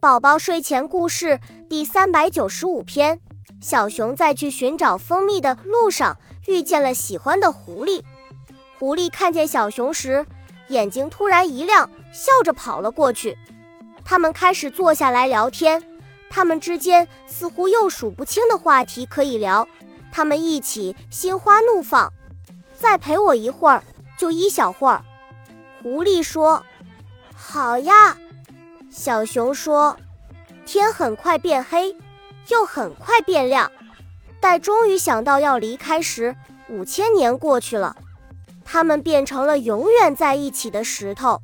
宝宝睡前故事第三百九十五篇：小熊在去寻找蜂蜜的路上遇见了喜欢的狐狸。狐狸看见小熊时，眼睛突然一亮，笑着跑了过去。他们开始坐下来聊天，他们之间似乎有数不清的话题可以聊。他们一起心花怒放。再陪我一会儿，就一小会儿。狐狸说：“好呀。”小熊说：“天很快变黑，又很快变亮。待终于想到要离开时，五千年过去了，他们变成了永远在一起的石头。”